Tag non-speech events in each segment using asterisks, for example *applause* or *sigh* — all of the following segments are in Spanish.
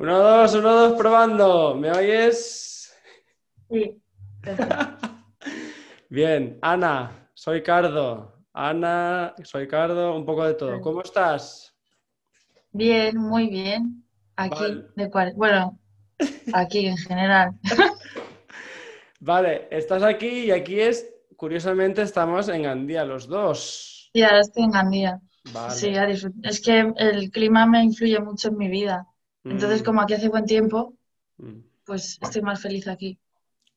Uno, dos, uno, dos, probando. ¿Me oyes? Sí. *laughs* Bien, Ana, soy Cardo. Ana, soy Cardo, un poco de todo. Sí. ¿Cómo estás? Bien, muy bien. Aquí, Vale. de cual, bueno, aquí en general. *laughs* Vale, estás aquí y aquí es, curiosamente, estamos en Gandía los dos. Y ahora estoy en Gandía. Vale. Sí, Es que el clima me influye mucho en mi vida. Entonces, Mm, como aquí hace buen tiempo, mm. pues estoy más feliz aquí.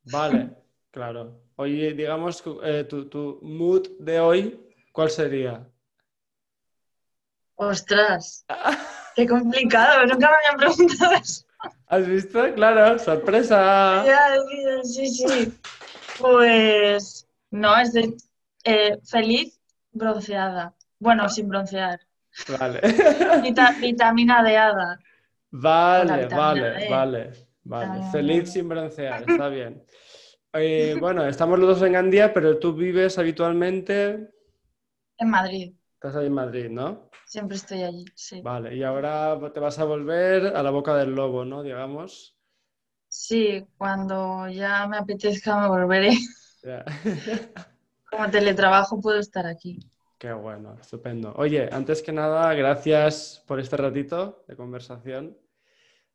Vale, *laughs* claro. Oye, digamos, eh, tu, tu mood de hoy, ¿cuál sería? Ostras, *laughs* qué complicado, nunca me habían preguntado eso. ¿Has visto? Claro, sorpresa. *laughs* Ya, sí, sí. Pues no, estoy eh, feliz, bronceada. Bueno, sin broncear. Vale. Vita- vitamina Deada. Vale, vale, vale, vale. Vitamina Feliz sin broncear, está bien. Eh, bueno, estamos los dos en Gandía, pero tú vives habitualmente, En Madrid. estás ahí en Madrid, ¿no? Siempre estoy allí, sí. Vale, y ahora te vas a volver a la boca del lobo, ¿no? Digamos. Sí, cuando ya me apetezca me volveré. *laughs* Como teletrabajo puedo estar aquí. Qué bueno, estupendo. Oye, antes que nada, gracias por este ratito de conversación.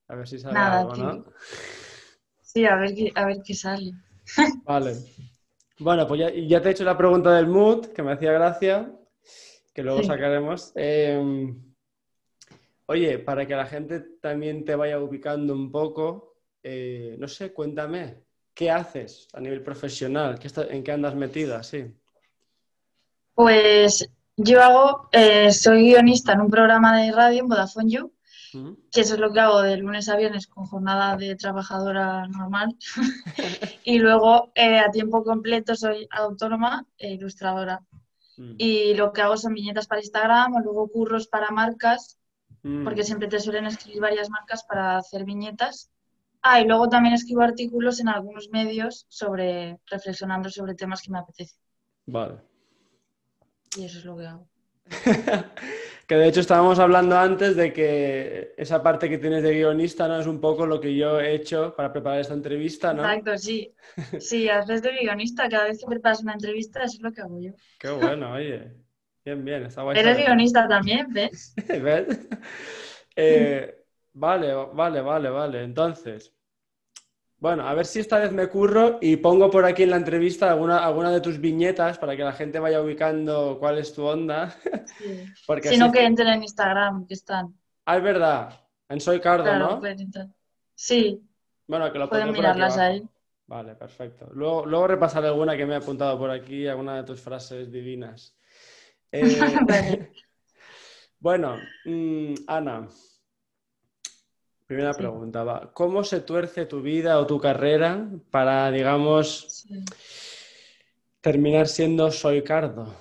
A ver si sale Nada, algo. ¿no? Sí, a ver qué, a ver qué sale. *laughs* Vale. Bueno, pues ya, ya te he hecho la pregunta del mood, que me hacía gracia, que luego Sí. sacaremos. Eh, oye, para que la gente también te vaya ubicando un poco, eh, no sé, cuéntame, ¿qué haces a nivel profesional? ¿Qué está- ¿En qué andas metida? Sí. Pues yo hago, eh, soy guionista en un programa de radio en Vodafone You. Que eso es lo que hago de lunes a viernes con jornada de trabajadora normal. *laughs* Y luego eh, a tiempo completo soy autónoma e ilustradora. Mm. Y lo que hago son viñetas para Instagram o luego curros para marcas, Mm. porque siempre te suelen escribir varias marcas para hacer viñetas. Ah, y luego también escribo artículos en algunos medios sobre, reflexionando sobre temas que me apetecen. Vale. Y eso es lo que hago. *laughs* Que de hecho estábamos hablando antes de que esa parte que tienes de guionista, ¿no? Es un poco lo que yo he hecho para preparar esta entrevista, ¿no? Exacto, sí. Sí, haces de guionista. Cada vez que preparas una entrevista, eso es lo que hago yo. Qué bueno, oye. Bien, bien, está guay. Eres guionista también, ¿ves? *laughs* ¿Ves? Eh, vale, vale, vale, vale. Entonces, bueno, a ver si esta vez me curro y pongo por aquí en la entrevista alguna, alguna de tus viñetas para que la gente vaya ubicando cuál es tu onda. Sí. *laughs* Porque Si no, que entren en Instagram, que están. Ah, es verdad. En Soy Cardo, Claro, ¿no? pueden. Sí, Bueno, que lo pueden pondré por aquí mirarlas ahí. Vale, perfecto. Luego, luego repasaré alguna que me he apuntado por aquí, alguna de tus frases divinas. *laughs* Eh, *laughs* bueno, mm, Ana, primera Sí. pregunta, va. ¿Cómo se tuerce tu vida o tu carrera para, digamos, Sí. terminar siendo Soy Cardo?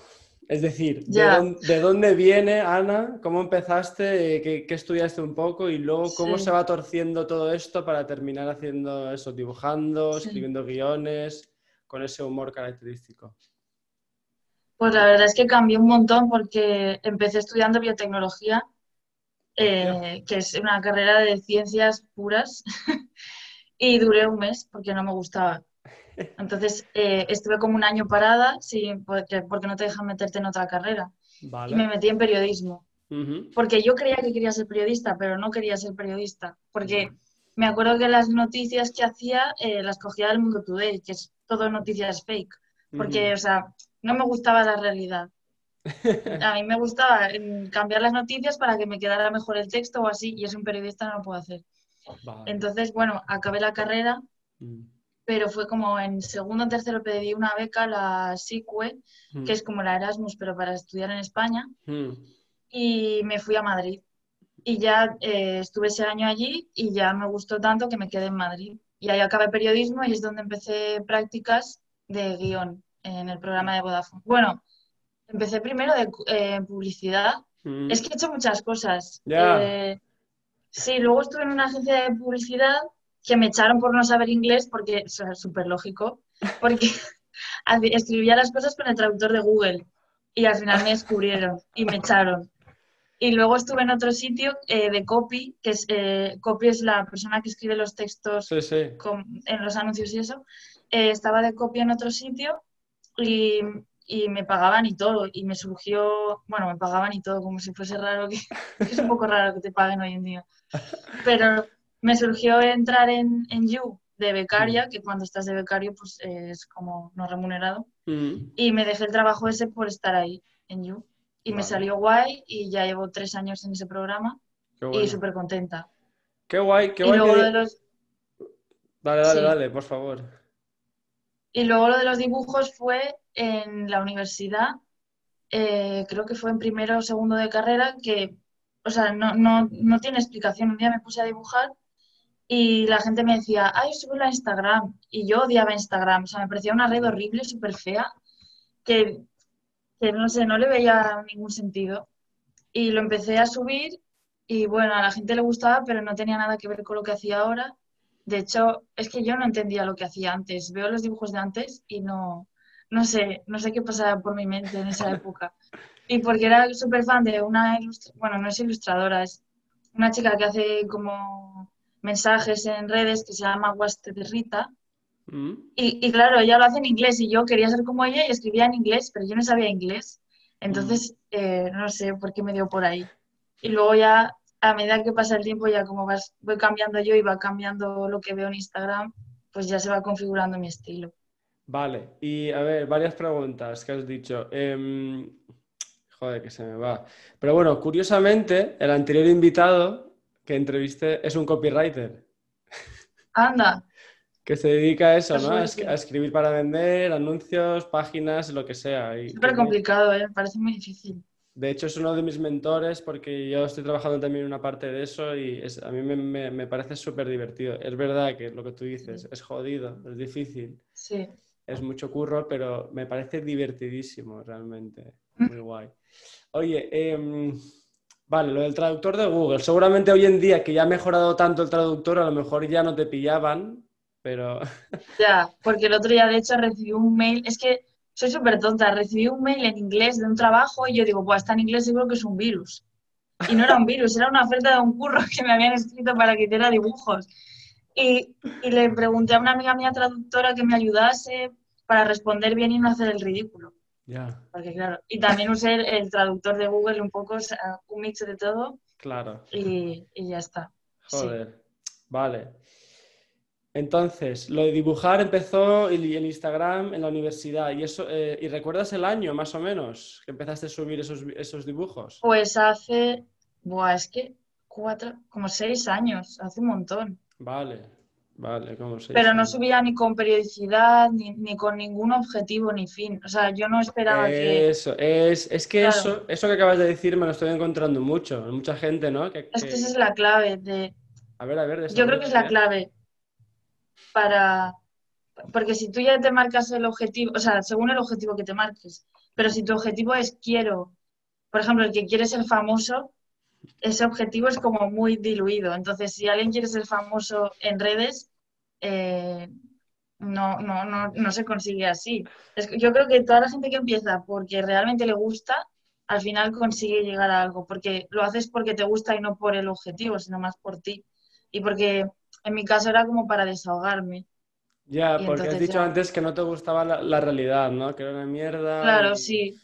Es decir, ¿de, dónde, de dónde viene, Ana? ¿Cómo empezaste? ¿Qué, qué estudiaste un poco? Y luego, ¿cómo Sí. se va torciendo todo esto para terminar haciendo eso, dibujando, escribiendo guiones, con ese humor característico? Pues la verdad es que cambió un montón porque empecé estudiando biotecnología, eh, que es una carrera de ciencias puras, *laughs* y duré un mes porque no me gustaba. Entonces eh, estuve como un año parada, sí, porque, porque no te dejan meterte en otra carrera. Y me metí en periodismo, porque yo creía que quería ser periodista, pero no quería ser periodista, porque me acuerdo que las noticias que hacía eh, las cogía del Mundo Today, que es todo noticias fake, porque, o sea, no me gustaba la realidad. A mí me gustaba mm, cambiar las noticias para que me quedara mejor el texto o así, y eso un periodista no lo puede hacer. Vale. Entonces, bueno, acabé la carrera, Mm. pero fue como en segundo o tercero pedí una beca, la SICUE, Mm. que es como la Erasmus, pero para estudiar en España, Mm. y me fui a Madrid. Y ya eh, estuve ese año allí y ya me gustó tanto que me quedé en Madrid. Y ahí acabé periodismo y es donde empecé prácticas de guion en el programa de Vodafone. Bueno, empecé primero de eh, publicidad. Mm. Es que he hecho muchas cosas. Ya. Eh, sí, luego estuve en una agencia de publicidad que me echaron por no saber inglés porque, o sea, súper lógico, porque *laughs* escribía las cosas con el traductor de Google y al final me descubrieron y me echaron. Y luego estuve en otro sitio eh, de copy, que es eh, copy es la persona que escribe los textos Sí, sí. con- en los anuncios y eso. Eh, estaba de copy en otro sitio y, y me pagaban y todo. Y me surgió, bueno, me pagaban y todo, como si fuese raro, que, que *laughs* es un poco raro que te paguen hoy en día. Pero me surgió entrar en, en You de becaria, que cuando estás de becario pues es como no remunerado. Mm, Y me dejé el trabajo ese por estar ahí en You. Y me salió guay y ya llevo tres años en ese programa qué y bueno. súper contenta. Qué guay, qué Y guay. luego que- de los, Dale, dale, Sí. dale, por favor. y luego lo de los dibujos fue en la universidad, eh, creo que fue en primero o segundo de carrera, que, o sea, no, no, no tiene explicación. Un día me puse a dibujar y la gente me decía, ay, súbelo a Instagram. Y yo odiaba Instagram, o sea, me parecía una red horrible, súper fea, que, que no sé, no le veía ningún sentido. Y lo empecé a subir y bueno, a la gente le gustaba, pero no tenía nada que ver con lo que hacía ahora. De hecho, es que yo no entendía lo que hacía antes. Veo los dibujos de antes y no, no sé, no sé qué pasaba por mi mente en esa época. Y porque era súper fan de una ilustradora, bueno, no es ilustradora, es una chica que hace como mensajes en redes que se llama Guaste de Rita. Mm, Y, y claro, ella lo hace en inglés y yo quería ser como ella y escribía en inglés, pero yo no sabía inglés. Entonces, eh, no sé por qué me dio por ahí. Y luego ya, a medida que pasa el tiempo, ya como vas, voy cambiando yo y va cambiando lo que veo en Instagram, pues ya se va configurando mi estilo. Vale, y a ver, varias preguntas que has dicho. Em, joder, que se me va. Pero bueno, curiosamente, el anterior invitado que entrevisté es un copywriter Anda, *laughs* que se dedica a eso, ¿no? A, es- suerte. a escribir para vender, anuncios, páginas, lo que sea. Y súper complicado, ¿eh? Me parece muy difícil. De hecho, es uno de mis mentores porque yo estoy trabajando también en una parte de eso y es- a mí me, me- me parece súper divertido. Es verdad que lo que tú dices es jodido, es difícil, Sí. Es mucho curro, pero me parece divertidísimo realmente. Mm. Muy guay. Oye, em, vale, lo del traductor de Google. Seguramente hoy en día que ya ha mejorado tanto el traductor, a lo mejor ya no te pillaban, pero... *laughs* Ya, porque el otro día de hecho recibí un mail, es que soy súper tonta, recibí un mail en inglés de un trabajo y yo digo, pues está en inglés seguro que es un virus. Y no era un virus, era una oferta de un curro *laughs* que me habían escrito para que hiciera dibujos. Y, y le pregunté a una amiga mía traductora que me ayudase para responder bien y no hacer el ridículo. Ya, Porque claro, y también usé el, el traductor de Google un poco, o sea, un mix de todo claro. y, y ya está. Sí. Joder, vale. Entonces, lo de dibujar empezó en en Instagram en la universidad. ¿Y eso, eh, ¿y recuerdas el año más o menos que empezaste a subir esos, esos dibujos? Pues hace, buah, es que cuatro, como seis años, hace un montón. Vale, vale, como se Pero no subía ni con periodicidad, ni, ni con ningún objetivo ni fin. O sea, yo no esperaba que... Eso, es, es que Claro. eso, eso que acabas de decir me lo estoy encontrando mucho, mucha gente, ¿no? Que, Es que que- esa es la clave de... A ver, a ver, Yo creo que es la clave para... Porque si tú ya te marcas el objetivo, o sea, según el objetivo que te marques, pero si tu objetivo es quiero, por ejemplo, el que quiere ser famoso, ese objetivo es como muy diluido. Entonces, si alguien quiere ser famoso en redes, eh, no, no, no, no se consigue así. Es yo creo que toda la gente que empieza porque realmente le gusta, al final consigue llegar a algo, porque lo haces porque te gusta y no por el objetivo, sino más por ti. Y porque en mi caso era como para desahogarme. Ya, porque has dicho ya- antes que no te gustaba la, la realidad, ¿no? Que era una mierda. Claro, y- sí.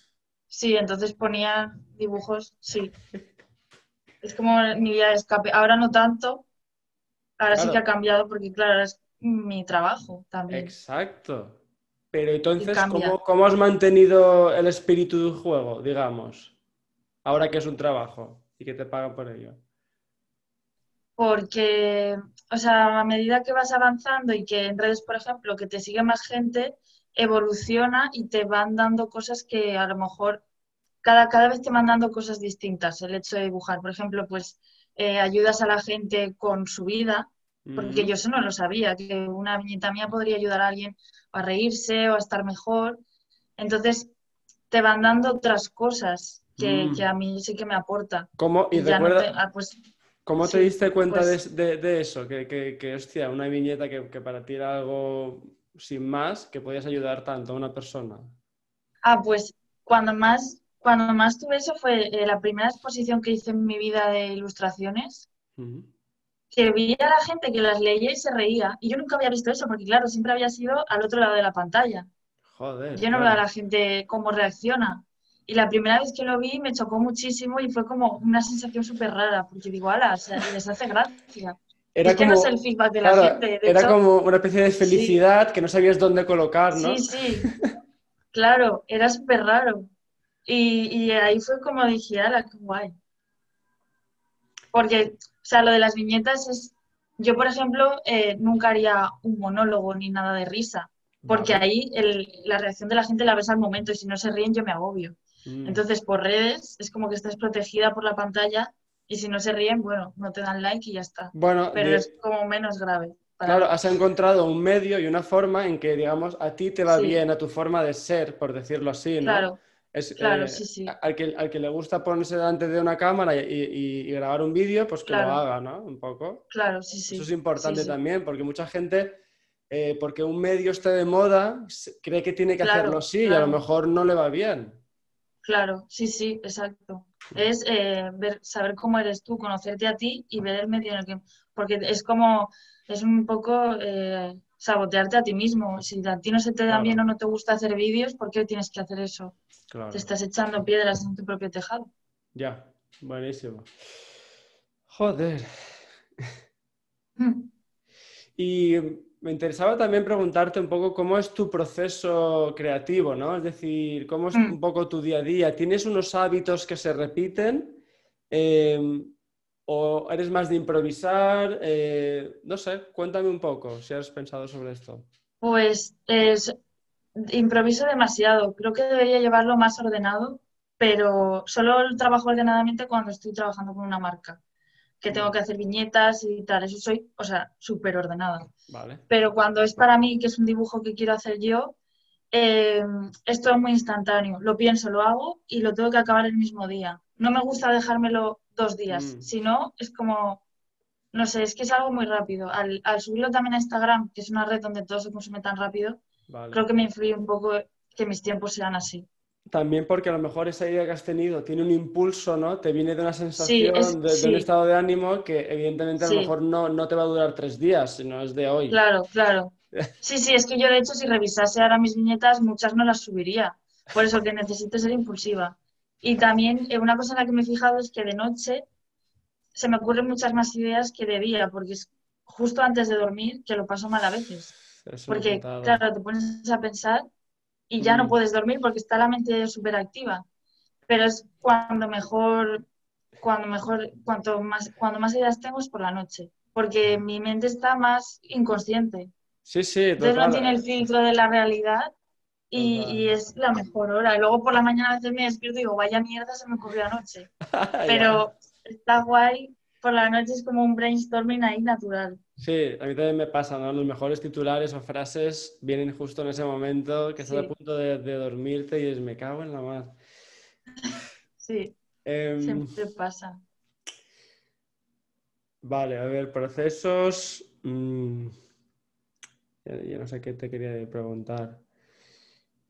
Sí, entonces ponía dibujos, sí. *laughs* Es como mi vía de escape. Ahora no tanto. Ahora sí que ha cambiado porque, claro, es mi trabajo también. Exacto. Pero entonces. ¿cómo, cómo has mantenido el espíritu del juego, digamos? Ahora que es un trabajo y que te pagan por ello. Porque, o sea, a medida que vas avanzando y que en redes, por ejemplo, que te sigue más gente, evoluciona y te van dando cosas que a lo mejor cada, cada vez te van dando cosas distintas. El hecho de dibujar, por ejemplo, pues eh, ayudas a la gente con su vida, porque yo eso no lo sabía, que una viñeta mía podría ayudar a alguien a reírse o a estar mejor. Entonces, te van dando otras cosas que, Mm. que a mí sí que me aporta. ¿Cómo, y no te- ah, pues, cómo te diste cuenta pues- de, de- de eso? Que, que, que, hostia, una viñeta que, que para ti era algo sin más, que podías ayudar tanto a una persona. Ah, pues cuando más, cuando más tuve eso fue eh, la primera exposición que hice en mi vida de ilustraciones, Ujú. que vi a la gente que las leía y se reía. Y yo nunca había visto eso, porque claro, siempre había sido al otro lado de la pantalla. Joder. Yo no veo a la gente cómo reacciona. Y la primera vez que lo vi me chocó muchísimo y fue como una sensación súper rara, porque digo, ala, o sea, les hace gracia. Era es que como, no sé el feedback de la claro, gente. De era hecho, como una especie de felicidad que no sabías dónde colocar, ¿no? Sí, sí, claro, era súper raro. Y, y ahí fue como dije, ala, qué guay. Porque, o sea, lo de las viñetas es, yo por ejemplo, eh, nunca haría un monólogo ni nada de risa, porque Vale. ahí el- la reacción de la gente la ves al momento y si no se ríen yo me agobio. Mm. Entonces, por redes es como que estás protegida por la pantalla y si no se ríen, bueno, no te dan like y ya está. Bueno, Pero de- es como menos grave. para claro, has encontrado un medio y una forma en que, digamos, a ti te va Sí. bien, a tu forma de ser, por decirlo así, ¿no? Claro, Es, claro, eh, sí, sí. Al que, al que le gusta ponerse delante de una cámara y, y- y grabar un vídeo, pues que lo haga, ¿no? Un poco. claro, sí, sí. Eso es importante Sí, también, porque mucha gente, eh, porque un medio esté de moda, cree que tiene que Claro, hacerlo así y a lo mejor no le va bien. Claro, sí, sí, exacto. Es eh, ver, saber cómo eres tú, conocerte a ti y ver el medio en el que... Porque es como, es un poco sabotearte a ti mismo. Si a ti no se te da Claro. bien o no te gusta hacer vídeos, ¿por qué tienes que hacer eso? Claro. Te estás echando piedras en tu propio tejado. Ya, buenísimo. Joder. Mm. Y me interesaba también preguntarte un poco cómo es tu proceso creativo, ¿no? Es decir, cómo es Mm. un poco tu día a día. ¿Tienes unos hábitos que se repiten? Eh, ¿o eres más de improvisar? Eh, no sé, cuéntame un poco si has pensado sobre esto. Pues es, improviso demasiado. Creo que debería llevarlo más ordenado, pero solo trabajo ordenadamente cuando estoy trabajando con una marca, que tengo que hacer viñetas y tal. Eso soy, o sea, súper ordenada. Vale. Pero cuando es para mí, que es un dibujo que quiero hacer yo, eh, es todo muy instantáneo. Lo pienso, lo hago y lo tengo que acabar el mismo día. No me gusta dejármelo dos días, Mm. si no, es como, no sé, es que es algo muy rápido. Al, al subirlo también a Instagram, que es una red donde todo se consume tan rápido, Vale. creo que me influye un poco que mis tiempos sean así. También porque a lo mejor esa idea que has tenido tiene un impulso, ¿no? Te viene de una sensación, es- de, de un estado de ánimo que evidentemente a lo mejor no, no te va a durar tres días, sino es de hoy. Claro, claro. *laughs* Sí, sí, es que yo de hecho si revisase ahora mis viñetas, muchas no las subiría. Por eso que necesito ser impulsiva. Y también eh, una cosa en la que me he fijado es que de noche se me ocurren muchas más ideas que de día, porque es justo antes de dormir que lo paso mal a veces. Eso Porque, claro, te pones a pensar y ya no Mm. puedes dormir porque está la mente súper activa. Pero es cuando mejor, cuando mejor, cuanto más, cuando más ideas tengo es por la noche. Porque mi mente está más inconsciente. Sí, sí, Entonces no total. tiene el filtro de la realidad y, es la mejor hora. Luego por la mañana a veces me despierto y digo, vaya mierda, se me ocurrió anoche. *laughs* Pero está guay, por la noche es como un brainstorming ahí natural. Sí, a mí también me pasa, ¿no? Los mejores titulares o frases vienen justo en ese momento que estás a punto de, de dormirte y es me cago en la mar. *laughs* Sí, Em, siempre pasa. Vale, a ver, procesos. mm, ya no sé qué te quería preguntar.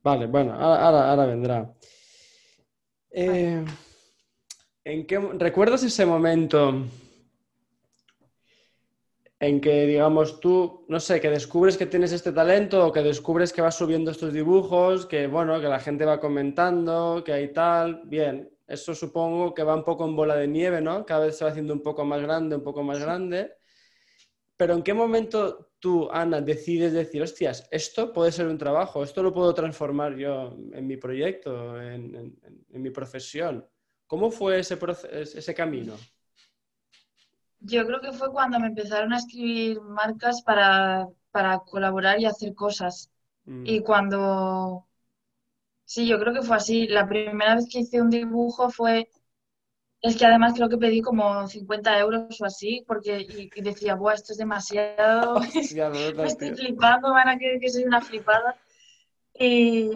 Vale, bueno, ahora, ahora- ahora vendrá. Eh, ¿en qué, ¿recuerdas ese momento en que, digamos, tú, no sé, que descubres que tienes este talento o que descubres que vas subiendo estos dibujos, que, bueno, que la gente va comentando, que hay tal, bien, eso supongo que va un poco en bola de nieve, ¿no? Cada vez se va haciendo un poco más grande, un poco más grande. Pero ¿en qué momento tú, Ana, decides decir, hostias, esto puede ser un trabajo, esto lo puedo transformar yo en mi proyecto, en, en- en mi profesión? ¿Cómo fue ese camino? Yo creo que fue cuando me empezaron a escribir marcas para, para colaborar y hacer cosas. Mm, Y cuando... Sí, yo creo que fue así. La primera vez que hice un dibujo fue... Es que además creo que pedí como 50 euros o así, porque y, y decía, Buah, esto es demasiado, *laughs* *laughs* hostia, me estoy flipando, van a creer que soy una flipada. Y,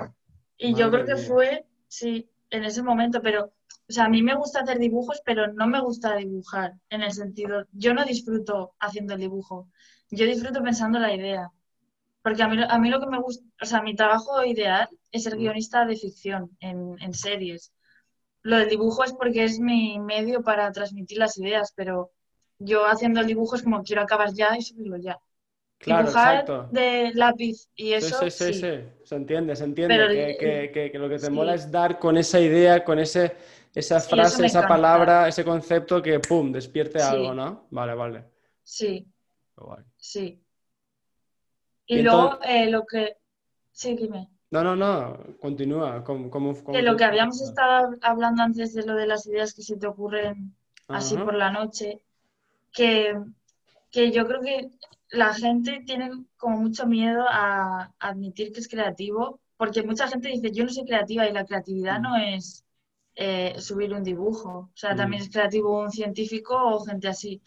y yo creo que mía. fue, sí, en ese momento, pero, o sea, a mí me gusta hacer dibujos, pero no me gusta dibujar, en el sentido, yo no disfruto haciendo el dibujo, yo disfruto pensando la idea. Porque a mí, a mí lo que me gusta, o sea, mi trabajo ideal es ser Mm. guionista de ficción en, en series. Lo del dibujo es porque es mi medio para transmitir las ideas, pero yo haciendo el dibujo es como quiero acabar ya y subirlo ya. Claro, Dibujar exacto. de lápiz y eso, Sí, sí, sí, sí. Se entiende, se entiende. Pero que, que- que- que lo que te sí. mola es dar con esa idea, con ese, esa frase, esa encanta. palabra, ese concepto que, ¡pum!, despierte algo, ¿no? Vale, vale. Sí, guay. sí. Y Y luego entonces- eh, lo que... Sí, dime. No, no, no, continúa. ¿Cómo, cómo- cómo Que lo que habíamos estado hablando antes de lo de las ideas que se te ocurren así por la noche, que, que yo creo que la gente tiene como mucho miedo a admitir que es creativo, porque mucha gente dice, yo no soy creativa y la creatividad Mm. no es eh, subir un dibujo, o sea, también Mm. es creativo un científico o gente así.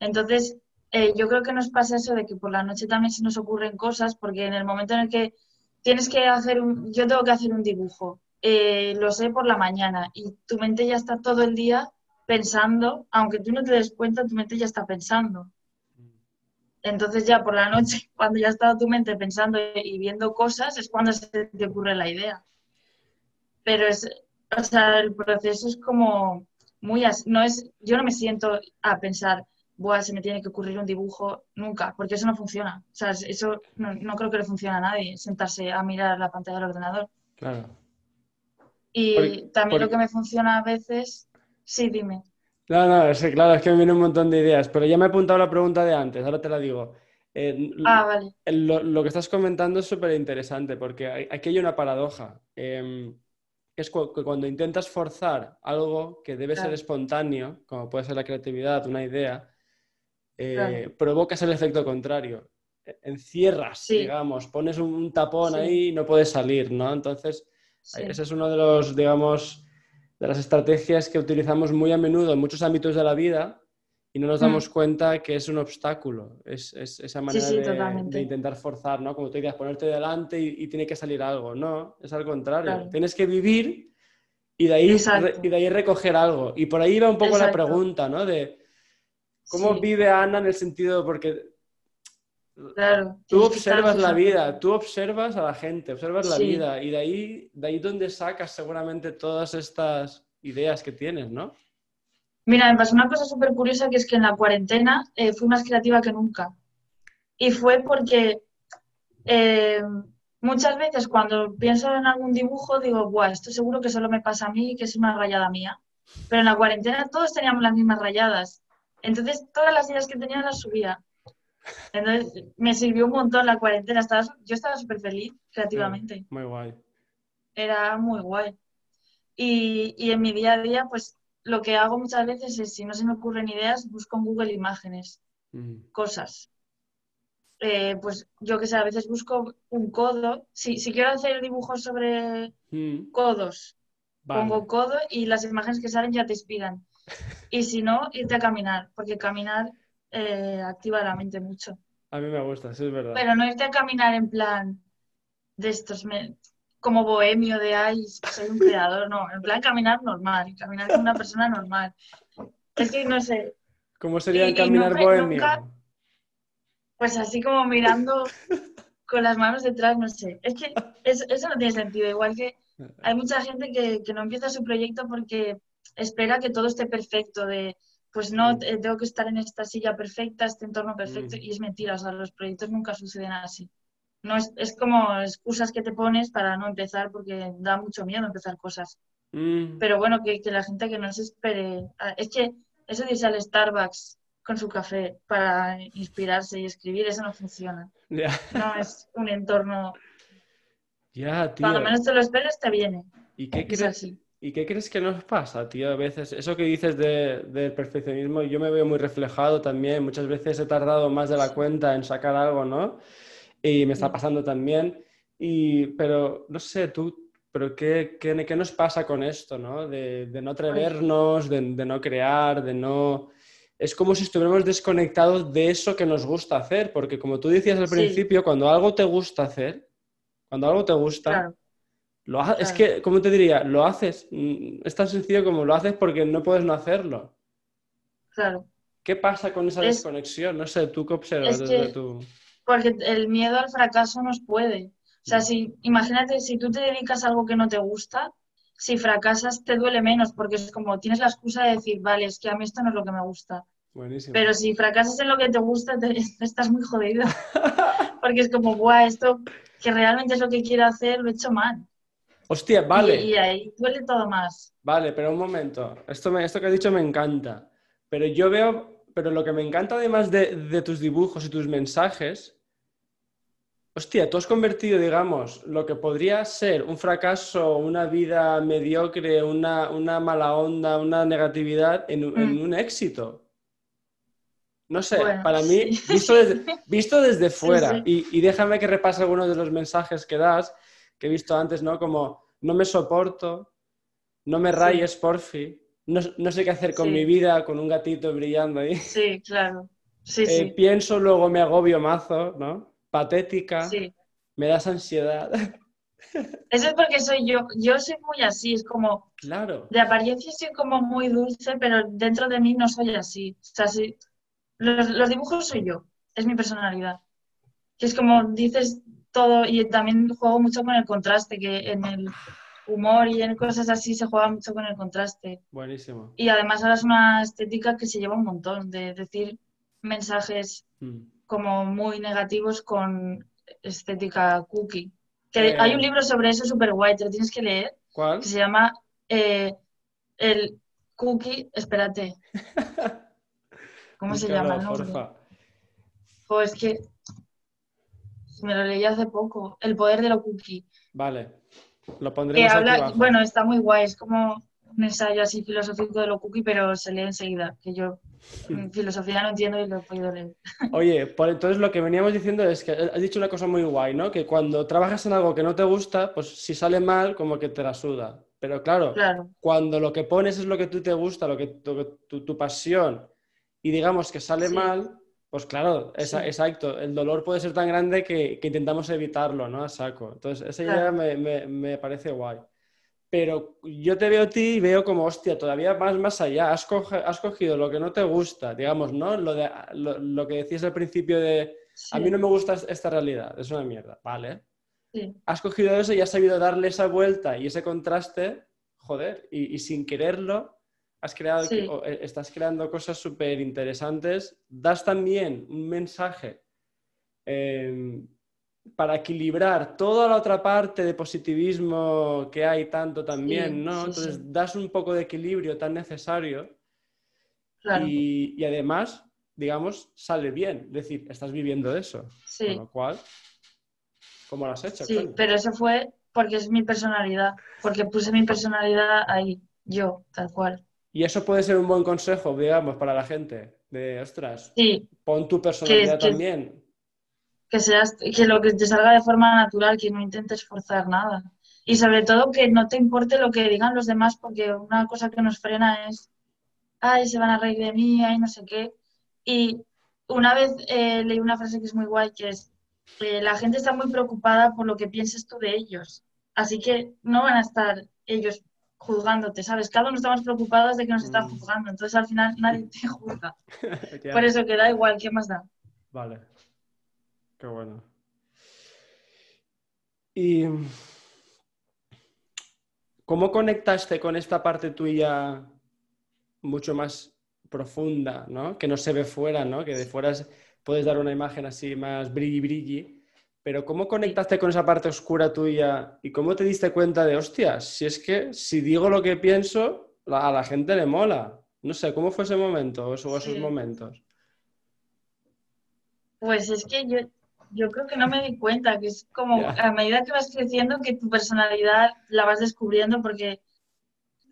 Entonces, eh, yo creo que nos pasa eso de que por la noche también se nos ocurren cosas, porque en el momento en el que tienes que hacer un, yo tengo que hacer un dibujo, eh, lo sé por la mañana y tu mente ya está todo el día pensando, aunque tú no te des cuenta, tu mente ya está pensando. Entonces ya por la noche, *laughs* cuando ya está tu mente pensando y viendo cosas, es cuando se te ocurre la idea. Pero es, o sea, el proceso es como muy no es, yo no me siento a pensar, Buah, se me tiene que ocurrir un dibujo nunca, porque eso no funciona. O sea, eso no, no creo que le funcione a nadie, sentarse a mirar la pantalla del ordenador. Claro. Y también lo que me funciona a veces, sí, dime. No, no, claro, es que me viene un montón de ideas, pero ya me he apuntado la pregunta de antes, ahora te la digo. Eh, Ah, vale. Lo, lo que estás comentando es súper interesante porque hay- aquí hay una paradoja. Eh, es cu- que cuando intentas forzar algo que debe ser espontáneo, como puede ser la creatividad, una idea, eh, Claro. provocas el efecto contrario. E- Encierras, Sí. digamos, pones un, tapón Sí. ahí y no puedes salir, ¿no? Entonces, Sí. ese es uno de los, digamos, de las estrategias que utilizamos muy a menudo en muchos ámbitos de la vida y no nos Mm. damos cuenta que es un obstáculo, es, es esa manera de, intentar forzar, ¿no? Como tú dirías, ponerte delante y, y tiene que salir algo. No, es al contrario. Claro. Tienes que vivir y de, ahí, re- y de ahí recoger algo. Y por ahí va un poco la pregunta, ¿no? De cómo Sí, vive Ana en el sentido, porque claro. Tú observas la vida, tú observas a la gente, observas la vida y de ahí, de ahí donde sacas seguramente todas estas ideas que tienes, ¿no? Mira, me pasó una cosa súper curiosa que es que en la cuarentena eh, fui más creativa que nunca. Y fue porque eh, muchas veces cuando pienso en algún dibujo digo, Buah, esto seguro que solo me pasa a mí y que es una rayada mía. Pero en la cuarentena todos teníamos las mismas rayadas. Entonces todas las ideas que tenía las subía. Entonces me sirvió un montón la cuarentena. Estaba, yo estaba súper feliz creativamente. Muy guay. Era muy guay. Y, y en mi día a día, pues lo que hago muchas veces es, si no se me ocurren ideas, busco en Google imágenes, Mm. cosas. Eh, pues yo que sé, a veces busco un codo. Si, si quiero hacer dibujos sobre Mm. codos, Vale. pongo codo y las imágenes que salen ya te inspiran. Y si no, irte a caminar, porque caminar eh, activa la mente mucho. A mí me gusta, sí es verdad. Pero no irte a caminar en plan de estos, me- como bohemio de, ay, soy un creador, no, en plan caminar normal, caminar como una persona normal. Es que no sé, ¿Cómo sería y- y caminar nunca- bohemio? nunca- pues así como mirando con las manos detrás, no sé. Es que es- eso no tiene sentido, igual que *laughs* hay mucha gente que, que no empieza su proyecto porque espera que todo esté perfecto, de pues no, Mm. eh, tengo que estar en esta silla perfecta, este entorno perfecto, Mm. y es mentira, o sea, los proyectos nunca suceden así. No es, es como excusas que te pones para no empezar porque da mucho miedo empezar cosas. Mm. Pero bueno, que, que la gente que no se espere. Es que eso de irse al Starbucks con su café para inspirarse y escribir, eso no funciona. No es un entorno. ya, tío. Cuando menos te lo esperes, te viene. ¿Y qué Es crees. ¿Y qué crees que nos pasa, tío? A veces, eso que dices de- del perfeccionismo, yo me veo muy reflejado también. Muchas veces he tardado más de la cuenta en sacar algo, ¿no? Y me está pasando también. Y, pero, no sé, tú, pero ¿qué, qué, qué nos pasa con esto, ¿no? De, de no atrevernos, de, de no crear, de no... Es como si estuviéramos desconectados de eso que nos gusta hacer, porque como tú decías al Sí. principio, cuando algo te gusta hacer, cuando algo te gusta, Claro, lo ha- Es que, ¿cómo te diría? Lo haces. mm, Es tan sencillo como lo haces porque no puedes no hacerlo. claro. ¿Qué pasa con esa Es- desconexión? No sé, ¿tú qué observas es desde que- tu... Porque el miedo al fracaso nos puede. O sea, si, imagínate, si tú te dedicas a algo que no te gusta, si fracasas te duele menos porque es como tienes la excusa de decir, vale, es que a mí esto no es lo que me gusta. Buenísimo. Pero si fracasas en lo que te gusta, te- *laughs* estás muy jodido. *laughs* porque es como, guau, esto que realmente es lo que quiero hacer, lo he hecho mal. Hostia, vale. Y, y ahí duele todo más. Vale, pero un momento. Esto, me- esto que has dicho me encanta. Pero yo veo, pero lo que me encanta además de, de tus dibujos y tus mensajes, hostia, tú has convertido, digamos, lo que podría ser un fracaso, una vida mediocre, una, una mala onda, una negatividad, en, un- en Mm. un éxito. No sé, Bueno, para mí, sí. visto desde, visto desde *laughs* fuera, sí. Y, y déjame que repase algunos de los mensajes que das, que he visto antes, ¿no? Como, no me soporto, no me Sí. rayes, porfi, no, no sé qué hacer con Sí. mi vida, con un gatito brillando ahí. Sí, claro. Sí, Eh, sí. pienso, luego me agobio mazo, ¿no? Patética, Sí. me das ansiedad. *laughs* Eso es porque soy yo. Yo soy muy así, es como, claro, de apariencia soy como muy dulce, pero dentro de mí no soy así. O sea, sí, los, los dibujos soy yo, es mi personalidad. Que es como dices todo y también juego mucho con el contraste, que en el humor y en cosas así se juega mucho con el contraste. buenísimo. Y además ahora es una estética que se lleva un montón, de decir mensajes Mm. como muy negativos con estética cookie. Que Eh. hay un libro sobre eso súper guay, te lo tienes que leer, ¿Cuál? que se llama eh, El Cookie, espérate, *laughs* ¿cómo se llama el nombre? porfa. Es que me lo leí hace poco, El poder de lo cookie. Vale, lo Que pondremos aquí habla, abajo. bueno, está muy guay, es como un ensayo así filosófico de lo cookie, pero se lee enseguida, que yo en filosofía no entiendo y lo he podido leer. *laughs* Oye, por entonces lo que veníamos diciendo es que has dicho una cosa muy guay, ¿no? Que cuando trabajas en algo que no te gusta, pues si sale mal, como que te la suda. Pero claro, Claro, cuando lo que pones es lo que tú te gusta, lo que tu, tu- tu pasión, y digamos que sale Sí. mal, pues claro, esa- Sí. exacto, el dolor puede ser tan grande que, que intentamos evitarlo, ¿no? A saco. Entonces, esa idea Claro. me, me- me parece guay. Pero yo te veo a ti y veo como, hostia, todavía más, más allá. Has, coge- has cogido lo que no te gusta, digamos, ¿no? Lo, de, lo, lo que decías al principio de, a mí no me gusta esta realidad, es una mierda, ¿vale? sí, has cogido eso y has sabido darle esa vuelta y ese contraste, joder, y, y sin quererlo, has creado, Sí. eh, estás creando cosas súper interesantes. Das también un mensaje eh, para equilibrar toda la otra parte de positivismo que hay tanto también, Sí, ¿no? sí, Entonces das un poco de equilibrio tan necesario claro, y, y además, digamos, sale bien. Es decir, estás viviendo eso. Con sí. lo cual, ¿cómo lo has hecho? Sí, pero eso fue porque es mi personalidad, porque puse mi personalidad ahí, yo, tal cual. Y eso puede ser un buen consejo, digamos, para la gente. De, ostras, Sí, pon tu personalidad que- también. que seas, que lo que te salga de forma natural, que no intentes forzar nada. Y sobre todo que no te importe lo que digan los demás, porque una cosa que nos frena es, ay, se van a reír de mí, ay, no sé qué. Y una vez eh, leí una frase que es muy guay, que es, eh, la gente está muy preocupada por lo que pienses tú de ellos. Así que no van a estar ellos juzgándote, ¿sabes? Cada uno estamos preocupados de que nos están Mm. juzgando. Entonces al final nadie te juzga. *laughs* Por eso que da igual, ¿qué más da? Vale. Qué bueno. ¿Y cómo conectaste con esta parte tuya mucho más profunda, ¿no? Que no se ve fuera, ¿no? Que de fuera es- puedes dar una imagen así más brilli brilli, pero ¿cómo conectaste con esa parte oscura tuya y cómo te diste cuenta de, hostia, si es que si digo lo que pienso, a la gente le mola? No sé, ¿cómo fue ese momento o esos Sí. momentos? Pues es que yo, yo creo que no me di cuenta, que es como a medida que vas creciendo que tu personalidad la vas descubriendo porque,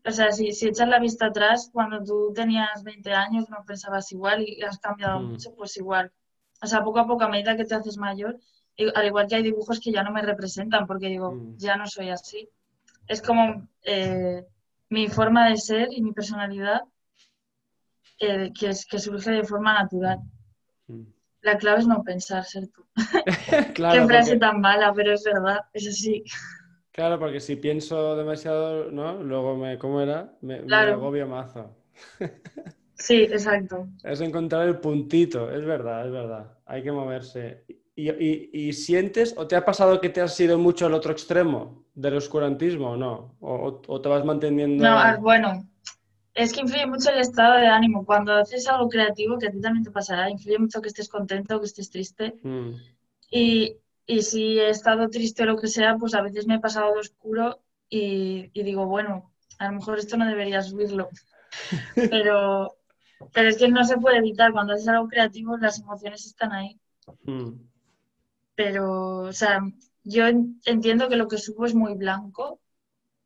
o sea, si, si echas la vista atrás, cuando tú tenías 20 años no pensabas igual y has cambiado Mm. mucho, pues igual. O sea, poco a poco, a medida que te haces mayor, al igual que hay dibujos que ya no me representan porque digo, Mm. ya no soy así. Es como eh, mi forma de ser y mi personalidad eh, que, es, que surge de forma natural. Mm. La clave es no pensar, ser tú. *laughs* *laughs* Claro, Qué frase porque- tan mala, pero es verdad, es así. Claro, porque si pienso demasiado, ¿no? Luego me, ¿cómo era? Me, me agobio mazo. *laughs* Sí, exacto. Es encontrar el puntito, es verdad, es verdad. Hay que moverse. Y, sientes o te ha pasado que te has ido mucho al otro extremo del oscurantismo o no? ¿O, te vas manteniendo...? No, bueno, es que influye mucho el estado de ánimo. Cuando haces algo creativo, que a ti también te pasará, influye mucho que estés contento, que estés triste. Mm. Y, y, si he estado triste o lo que sea, pues a veces me he pasado de oscuro y, y digo, bueno, a lo mejor esto no debería subirlo. *laughs* pero, pero es que no se puede evitar. Cuando haces algo creativo, las emociones están ahí. Mm. Pero, o sea, yo entiendo que lo que subo es muy blanco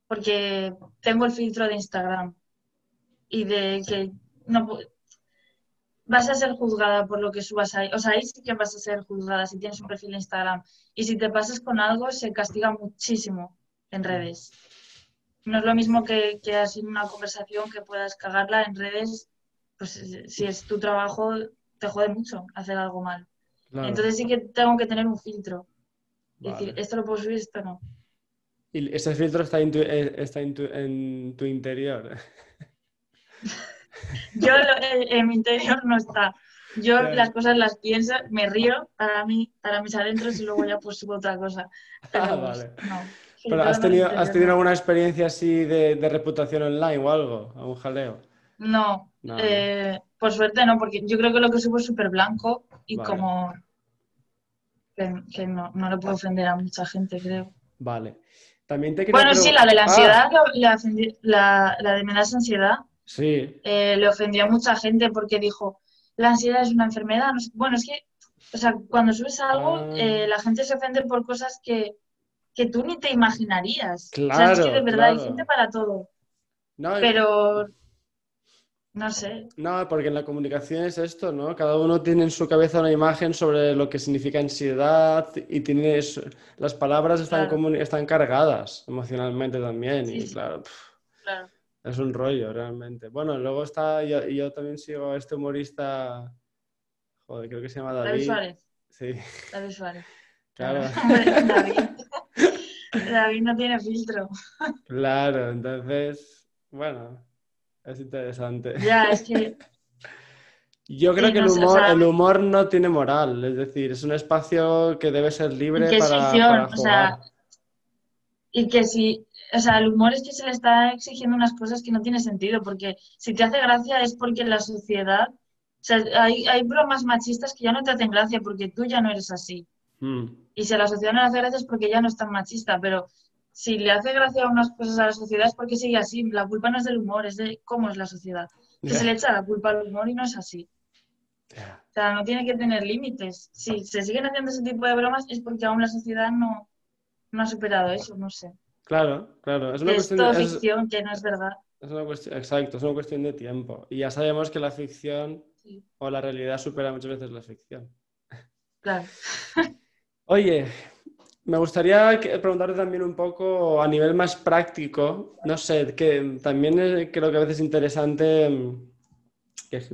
porque tengo el filtro de Instagram y de que no vas a ser juzgada por lo que subas ahí. O sea, ahí sí que vas a ser juzgada si tienes un perfil de Instagram. Y si te pasas con algo, se castiga muchísimo en redes. No es lo mismo que, que así en una conversación que puedas cagarla en redes, pues si es tu trabajo, te jode mucho hacer algo mal. Entonces sí que tengo que tener un filtro. decir, esto lo puedo subir, esto no. ¿Y ese filtro está en tu, eh, está en tu, interior? *laughs* Yo en, mi interior no está. Yo las cosas las pienso, me río para mí, para mis adentros y luego ya pues subo otra cosa. *laughs* ah, vale. ¿Pero has tenido, ¿has tenido alguna experiencia así de, reputación online o algo? ¿Algún jaleo? No, eh, por suerte no, porque yo creo que lo que subo es súper blanco y como que, no, no, le puedo ofender a mucha gente, creo. Vale. También te bueno, sí, la de la ansiedad, la, la, de me das ansiedad, sí. Eh, le ofendió a mucha gente porque dijo, la ansiedad es una enfermedad. bueno, es que, o sea, cuando subes algo, ah. eh, la gente se ofende por cosas que, que tú ni te imaginarías. Claro, o sea, es que de verdad hay gente para todo. No, pero no sé. No, porque en la comunicación es esto, ¿no? Cada uno tiene en su cabeza una imagen sobre lo que significa ansiedad y tiene las palabras están, están cargadas emocionalmente también. y claro, es un rollo realmente. Bueno, luego está, yo, yo también sigo a este humorista, joder, creo que se llama David. David Suárez. Sí. David Suárez. *laughs* Claro. David. David no tiene filtro. Claro, entonces, bueno. Es interesante. Ya, es que... *laughs* Yo creo que el humor, el humor no tiene moral, es decir, es un espacio que debe ser libre que para, ficción, O sea, y que si, o sea, el humor es que se le está exigiendo unas cosas que no tiene sentido, porque si te hace gracia es porque la sociedad, o sea, hay, hay bromas machistas que ya no te hacen gracia porque tú ya no eres así. Hmm. Y si a la sociedad no le hace gracia es porque ya no es tan machista, pero si le hace gracia unas cosas a la sociedad es porque sigue así. La culpa no es del humor, es de cómo es la sociedad. Que se le echa la culpa al humor y no es así. O sea, no tiene que tener límites. Si se siguen haciendo ese tipo de bromas es porque aún la sociedad no, no ha superado eso, no sé. Claro, claro. Es una cuestión todo ficción, que no es verdad. Es una cuestión, exacto, es una cuestión de tiempo. Y ya sabemos que la ficción o la realidad supera muchas veces la ficción. Claro. Oye, me gustaría preguntarte también un poco a nivel más práctico, no sé, que también creo que a veces es interesante mm,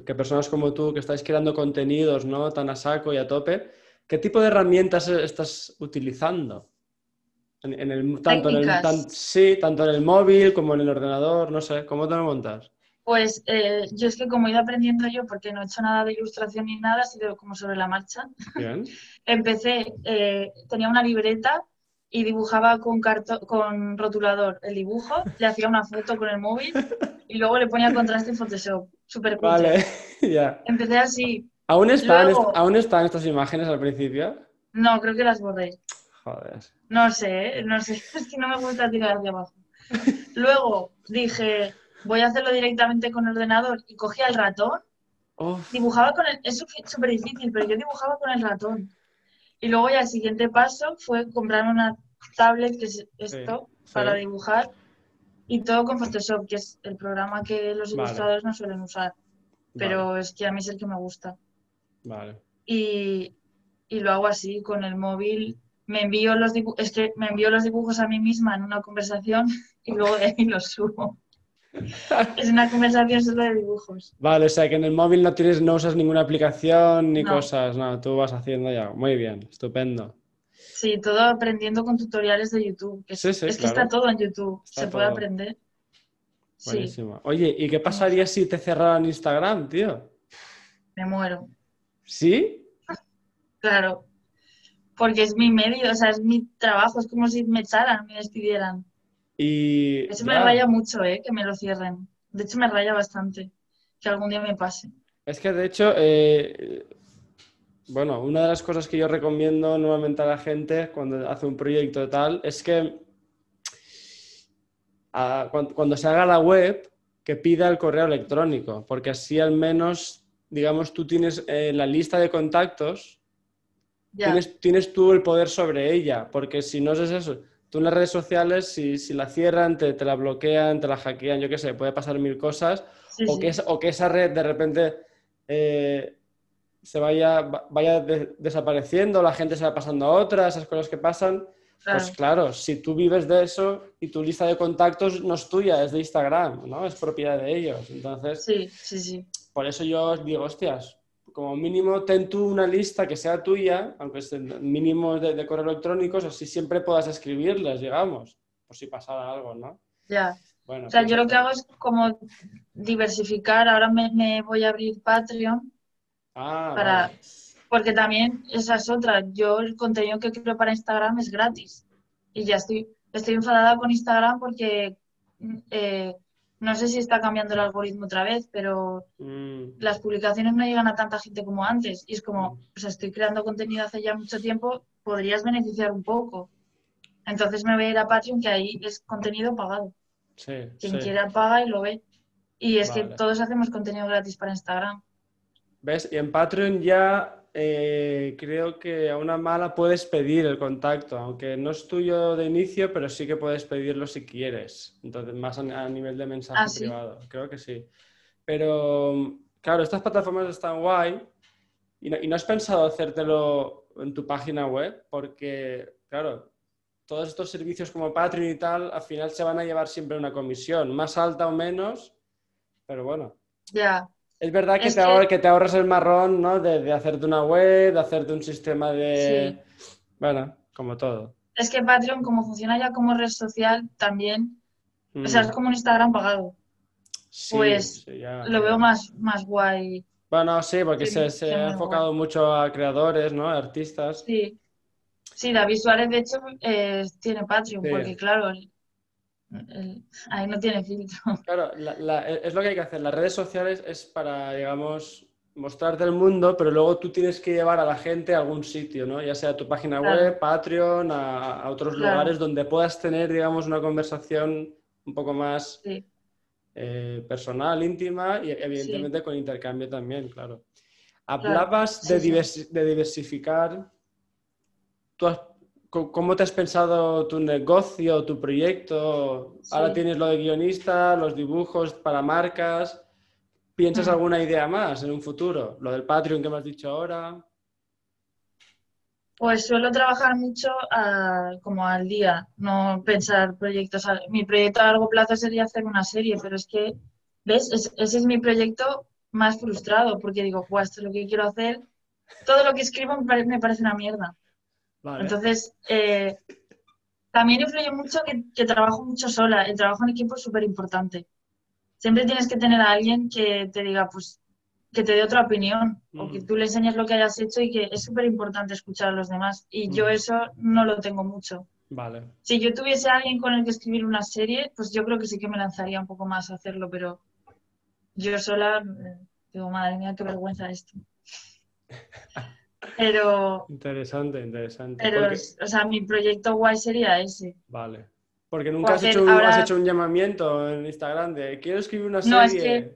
que, personas como tú que estáis creando contenidos ¿no? tan a saco y a tope, ¿qué tipo de herramientas estás utilizando? En, el, tanto, en el, sí, tanto en el móvil como en el ordenador, no sé, ¿cómo te lo montas? Pues eh, yo es que como he ido aprendiendo yo, porque no he hecho nada de ilustración ni nada, ha sido como sobre la marcha. *laughs* Empecé, eh, tenía una libreta y dibujaba con, con rotulador el dibujo, le hacía una foto con el móvil y luego le ponía contraste en Photoshop. Súper cool. Vale, *laughs* ya. Empecé así. ¿Aún están, ¿Aún están estas imágenes al principio? No, creo que las borré. Joder. No sé, no sé, *laughs* es que no me gusta tirar hacia abajo. Luego dije, voy a hacerlo directamente con el ordenador y cogía el ratón, dibujaba con el, es súper difícil, pero yo dibujaba con el ratón. Y luego ya el siguiente paso fue comprar una tablet, que es esto, para dibujar, y todo con Photoshop, que es el programa que los ilustradores no suelen usar. Pero es que a mí es el que me gusta. Vale. Y, y lo hago así, con el móvil. Me envío los es que me envío los dibujos a mí misma en una conversación *laughs* y luego de ahí los subo. *laughs* es una conversación solo de dibujos. Vale, o sea que en el móvil no tienes, no usas ninguna aplicación ni cosas, no, tú vas haciendo ya. Muy bien, estupendo. Sí, todo aprendiendo con tutoriales de YouTube. es que está todo en YouTube, se puede aprender. Buenísimo. Oye, ¿y qué pasaría si te cerraran Instagram, tío? Me muero. ¿Sí? Claro. porque es mi medio, o sea, es mi trabajo, es como si me echaran, me despidieran. Y Eso me ya, raya mucho, ¿eh? Que me lo cierren. De hecho, me raya bastante que algún día me pase. es que de hecho, eh, bueno, una de las cosas que yo recomiendo nuevamente a la gente cuando hace un proyecto tal es que a- cuan- cuando, se haga la web, que pida el correo electrónico, porque así al menos, digamos, tú tienes eh, la lista de contactos Ya, tienes, tienes tú el poder sobre ella, porque si no es eso, tú en las redes sociales, si, si la cierran, te, te la bloquean, te la hackean, yo qué sé, puede pasar mil cosas, sí, o, sí. que es- o que esa red de repente eh, se vaya, va- vaya de- desapareciendo, la gente se va pasando a otra, esas cosas que pasan. Pues Claro. si tú vives de eso y tu lista de contactos no es tuya, es de Instagram, ¿no? Es propiedad de ellos. Entonces, Sí, sí, sí. por eso yo os digo, hostias, como mínimo ten tú una lista que sea tuya, aunque estén mínimos de, de correo electrónicos, así siempre puedas escribirles, digamos, por si pasara algo, ¿no? Ya. Bueno, O sea, pues yo lo que hago es como diversificar. Ahora me, me voy a abrir Patreon Ah, para... vale. Porque también esa es otra. Yo el contenido que creo para Instagram es gratis. Y ya estoy, estoy enfadada con Instagram porque eh, no sé si está cambiando el algoritmo otra vez, pero Mm, las publicaciones no llegan a tanta gente como antes. Y es como, o sea, estoy creando contenido hace ya mucho tiempo, podrías beneficiar un poco. Entonces me voy a ir a Patreon, que ahí es contenido pagado. sí, Quien sí. quiera paga y lo ve. Y es que todos hacemos contenido gratis para Instagram. ¿Ves? Y en Patreon ya eh, creo que a una mala puedes pedir el contacto, aunque no es tuyo de inicio, pero sí que puedes pedirlo si quieres. Entonces, más a, a nivel de mensaje Ah, ¿sí? privado. Creo que sí. Pero, claro, estas plataformas están guay. ¿Y no, y no has pensado hacértelo en tu página web? Porque, claro, todos estos servicios como Patreon y tal, al final se van a llevar siempre una comisión, más alta o menos, pero bueno. Ya, Es verdad que Es te, que- ahor- que te ahorras el marrón, ¿no? De, de hacerte una web, de hacerte un sistema de... Bueno, como todo. es que Patreon, como funciona ya como red social, también, o sea, es Mm, como un Instagram pagado. sí, pues, sí, ya, Lo ya. veo más, más guay. Bueno, sí, porque Sí, se, sí, se ha enfocado mucho a creadores, ¿no? A artistas. Sí. Sí, David Suárez, de hecho, eh, tiene Patreon, Sí. porque claro, el- ahí no tiene filtro. *laughs* Claro, la- la- es lo que hay que hacer. Las redes sociales es para, digamos, mostrarte el mundo, pero luego tú tienes que llevar a la gente a algún sitio, ¿no? Ya sea a tu página Claro. web, Patreon, a, a otros Claro. lugares donde puedas tener, digamos, una conversación un poco más Sí, eh, personal, íntima y evidentemente con intercambio también, claro. Hablabas sí, de, diversificar. ¿Tú has- ¿Cómo te has pensado tu negocio, tu proyecto? Ahora tienes lo de guionista, los dibujos para marcas. ¿Piensas Mm. alguna idea más en un futuro? Lo del Patreon que me has dicho ahora. Pues suelo trabajar mucho a- como al día, no pensar proyectos. a- Mi proyecto a largo plazo sería hacer una serie, pero es que, ¿ves? Es- ese es mi proyecto más frustrado, porque digo, "Buah, esto es lo que quiero hacer. Todo lo que escribo me pare- me parece una mierda. Vale. Entonces, eh, también influye mucho que, que trabajo mucho sola. El trabajo en equipo es súper importante. Siempre tienes que tener a alguien que te diga, pues, que te dé otra opinión o que Mm. tú le enseñes lo que hayas hecho y que es súper importante escuchar a los demás. Y yo Mm. eso no lo tengo mucho. Vale. Si yo tuviese a alguien con el que escribir una serie, pues yo creo que sí que me lanzaría un poco más a hacerlo, pero yo sola eh, digo, madre mía, qué vergüenza esto. *laughs* Pero, Interesante, interesante. pero, Porque- o sea, mi proyecto guay sería ese. Vale. Porque nunca has hecho, un, ahora- has hecho un llamamiento en Instagram de quiero escribir una No, es serie.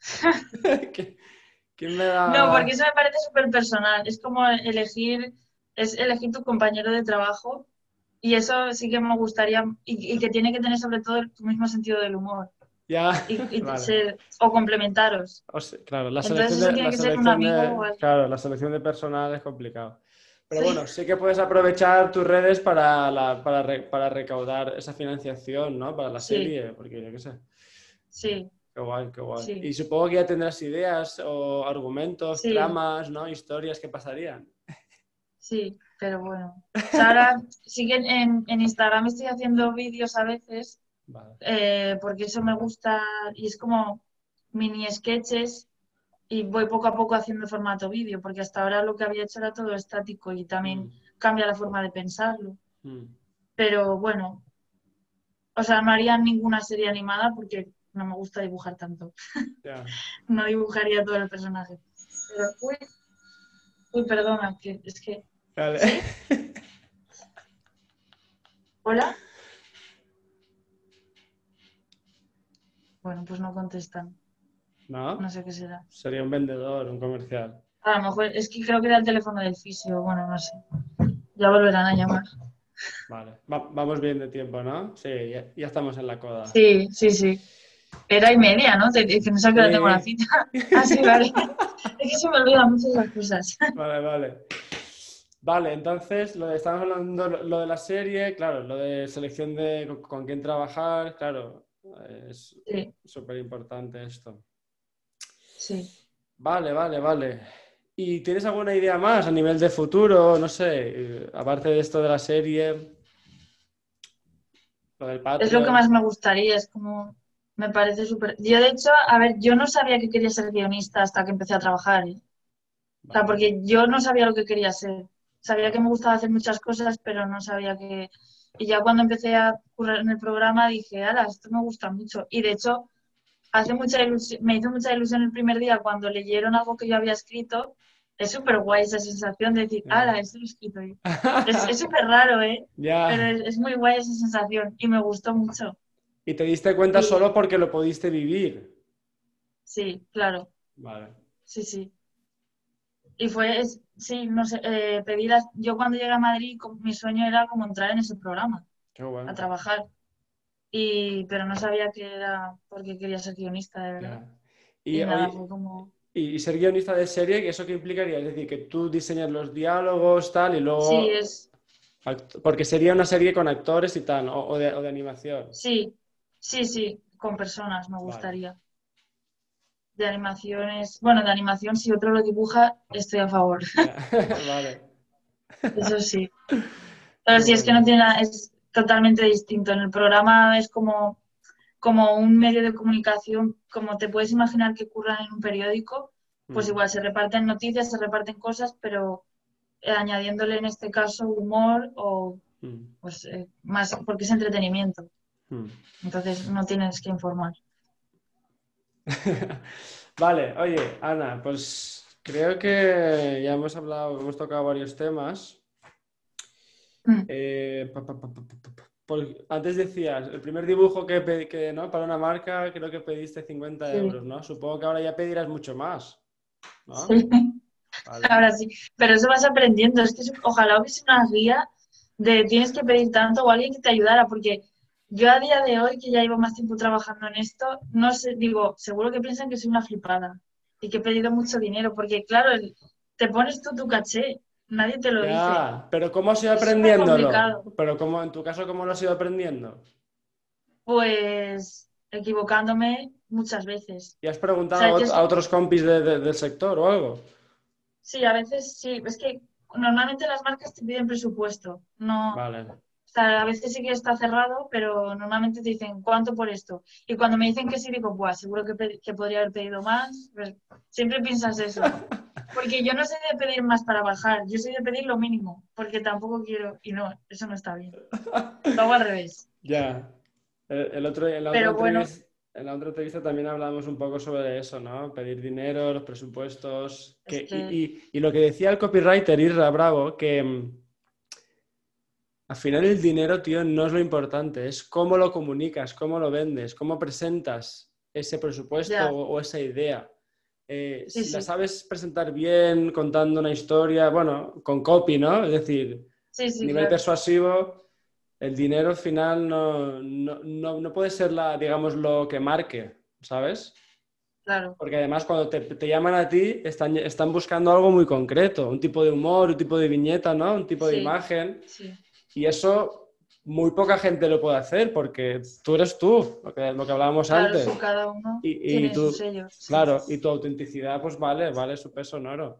¿Qui- *laughs* ¿Quién me da...? No, porque eso me parece súper personal. Es como elegir, es elegir tu compañero de trabajo y eso sí que me gustaría y, y que tiene que tener sobre todo tu mismo sentido del humor Ya, y, y *laughs* vale. ser- o complementaros. O sea, claro, la Entonces selección eso de, la selección claro, la selección de personal es complicado. Pero Sí. bueno, sí que puedes aprovechar tus redes para, la- para, re- para recaudar esa financiación, ¿no? Para la Sí. serie, porque yo qué sé. Sí, Qué guay, qué guay. Sí. Y supongo que ya tendrás ideas o argumentos, tramas, ¿no? Historias que pasarían. sí, pero bueno. O sea, ahora sí que en, en Instagram estoy haciendo vídeos a veces Vale. eh, porque eso me gusta y es como mini sketches y voy poco a poco haciendo formato vídeo, porque hasta ahora lo que había hecho era todo estático y también cambia la forma de pensarlo. Mm. Pero bueno, o sea, no haría ninguna serie animada porque no me gusta dibujar tanto. *laughs* No dibujaría todo el personaje. Pero, uy, uy, perdona, que es que... *laughs* ¿Hola? Bueno, pues no contestan. ¿No? No sé qué será. Sería un vendedor, un comercial. A lo mejor es que creo que era el teléfono del fisio, bueno, no sé. Ya volverán a llamar. Vale. Va- vamos bien de tiempo, ¿no? Sí, ya, ya estamos en la coda. Sí, sí, sí. Era y media, ¿no? Te- Que no sé a qué hora tengo la cita. Ah, sí, vale. *laughs* Es que se me olvidan muchas las cosas. Vale, vale. Vale, entonces, lo de, estamos hablando lo, lo de la serie, claro, lo de selección de con, con quién trabajar, claro, es Sí, súper importante esto. sí. Vale, vale, vale. ¿Y tienes alguna idea más a nivel de futuro? No sé, eh, aparte de esto de la serie, lo del Es lo que más me gustaría, es como, me parece súper... Yo, de hecho, a ver, yo no sabía que quería ser guionista hasta que empecé a trabajar, ¿eh? O sea, porque yo no sabía lo que quería ser. Sabía que me gustaba hacer muchas cosas, pero no sabía que... Y ya cuando empecé a currar en el programa dije, ala, esto me gusta mucho. Y de hecho, hace mucha ilusión, me hizo mucha ilusión el primer día cuando leyeron algo que yo había escrito. Es súper guay esa sensación de decir, ala, esto lo he escrito yo. *laughs* Es es súper raro, ¿eh? Pero es, es muy guay esa sensación y me gustó mucho. Y te diste cuenta Sí. solo porque lo pudiste vivir. Sí, claro. Vale. Sí, sí. Y fue, es- sí, no sé, eh, pedir a- yo cuando llegué a Madrid, mi sueño era como entrar en ese programa, bueno. a trabajar. Y, pero no sabía que era porque quería ser guionista, de verdad. Y, nada, como... y- ser guionista de serie, ¿eso qué implicaría? Es decir, que tú diseñas los diálogos, tal, y luego... Sí, es, Porque sería una serie con actores y tal, o, o de, o de animación. sí, sí, sí, con personas me Vale. De animaciones, bueno, de animación, si otro lo dibuja, estoy a favor. *laughs* Vale. Eso sí. *laughs* Pero sí, es que no tiene nada, es totalmente distinto. En el programa es como, como un medio de comunicación, como te puedes imaginar que ocurra en un periódico, pues Mm. igual se reparten noticias, se reparten cosas, pero eh, añadiéndole en este caso humor o Mm. pues eh, más, porque es entretenimiento. Mm. Entonces no tienes que informar. *laughs* Vale, oye, Ana, pues creo que ya hemos hablado, hemos tocado varios temas. Eh, pa, pa, pa, antes decías, el primer dibujo que, ¿no? para una marca creo que pediste 50 Sí. euros, ¿no? Supongo que ahora ya pedirás mucho más, ¿no? Sí. Vale. *laughs* Ahora sí, pero eso vas aprendiendo. Es que ojalá hubiese una guía de tienes que pedir tanto o alguien que te ayudara, porque yo a día de hoy, que ya llevo más tiempo trabajando en esto, no sé, digo, seguro que piensan que soy una flipada y que he pedido mucho dinero, porque claro, el- te pones tú tu caché, nadie te lo dice. Ya, pero ¿cómo has ido Es aprendiéndolo? Pero ¿cómo, en tu caso, ¿cómo lo has ido aprendiendo? Pues equivocándome muchas veces. ¿Y has preguntado O sea, a, otros compis de- de- del sector o algo? Sí, a veces sí, es que normalmente las marcas te piden presupuesto, no, Vale. Sea, a veces sí que está cerrado, pero normalmente te dicen, ¿cuánto por esto? Y cuando me dicen que sí, digo, pues seguro que, que podría haber pedido más. Pues, siempre piensas eso. *laughs* Porque yo no soy de pedir más para bajar, yo soy de pedir lo mínimo, porque tampoco quiero, y no, eso no está bien. Lo hago al revés. *laughs* Ya. El, el otro, en, la Pero bueno. entrevista, en la otra entrevista también hablamos un poco sobre eso, ¿no? Pedir dinero, los presupuestos. Es que- que- y, y- y lo que decía el copywriter Irra Bravo, que mm, al final el dinero, tío, no es lo importante, es cómo lo comunicas, cómo lo vendes, cómo presentas ese presupuesto o, o esa idea. Eh, Sí, si la sabes presentar bien, contando una historia, bueno, con copy, ¿no? Es decir, Sí, nivel claro. persuasivo, el dinero al final no, no, no, no puede ser la, digamos, lo que marque, ¿sabes? claro. Porque además cuando te, te llaman a ti están, están buscando algo muy concreto, un tipo de humor, un tipo de viñeta, ¿no? Un tipo de imagen. Sí, Y eso muy poca gente lo puede hacer porque tú eres tú, lo que, lo que hablábamos claro, antes. sí, cada uno Y- y tiene. Claro, y tu autenticidad pues vale, vale su peso en oro.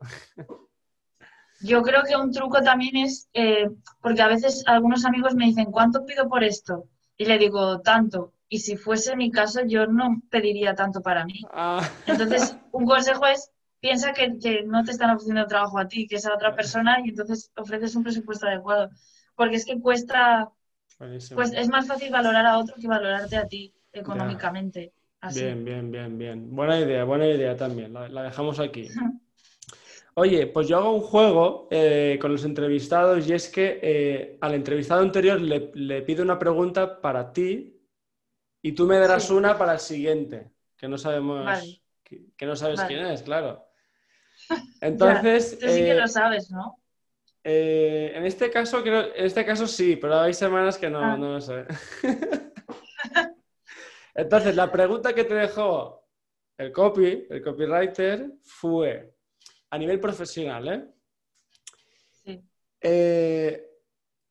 Yo creo que un truco también es, eh, porque a veces algunos amigos me dicen, ¿cuánto pido por esto? Y le digo, tanto. Y si fuese mi caso, yo no pediría tanto para mí. Ah, Entonces, un consejo es piensa que, que no te están ofreciendo trabajo a ti, que es a otra persona y entonces ofreces un presupuesto adecuado. Porque es que cuesta, Buenísimo. pues es más fácil valorar a otro que valorarte a ti económicamente. Así. Bien, bien, bien, bien. Buena idea, buena idea también. La, la dejamos aquí. *laughs* Oye, pues yo hago un juego eh, con los entrevistados y es que eh, al entrevistado anterior le, le pido una pregunta para ti y tú me darás Sí. una para el siguiente, que no sabemos, Vale. que, que no sabes Vale. quién es, claro. *laughs* Entonces, Tú sí que eh, lo sabes, ¿no? Eh, en este caso creo, en este caso sí, pero hay semanas que no, Ah. no lo sé. *laughs* Entonces, la pregunta que te dejó el copy, el copywriter, fue a nivel profesional, ¿eh? Sí. Eh,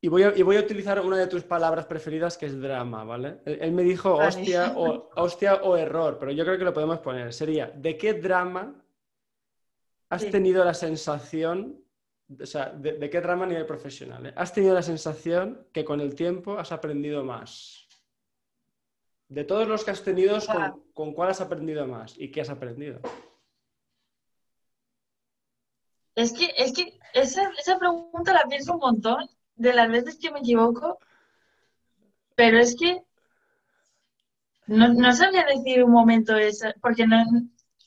y, voy a, y voy a utilizar una de tus palabras preferidas que es drama, ¿vale? Él, él me dijo Vale. hostia o, *laughs* hostia o error, pero yo creo que lo podemos poner. Sería, ¿de qué drama has Sí. tenido la sensación, o sea, de, de qué drama a nivel profesional? eh? ¿Has tenido la sensación que con el tiempo has aprendido más? De todos los que has tenido, ¿con, cuál has aprendido más? ¿Y qué has aprendido? Es que, es que esa, esa pregunta la pienso un montón de las veces que me equivoco, pero es que no, no sabría decir un momento esa, porque no,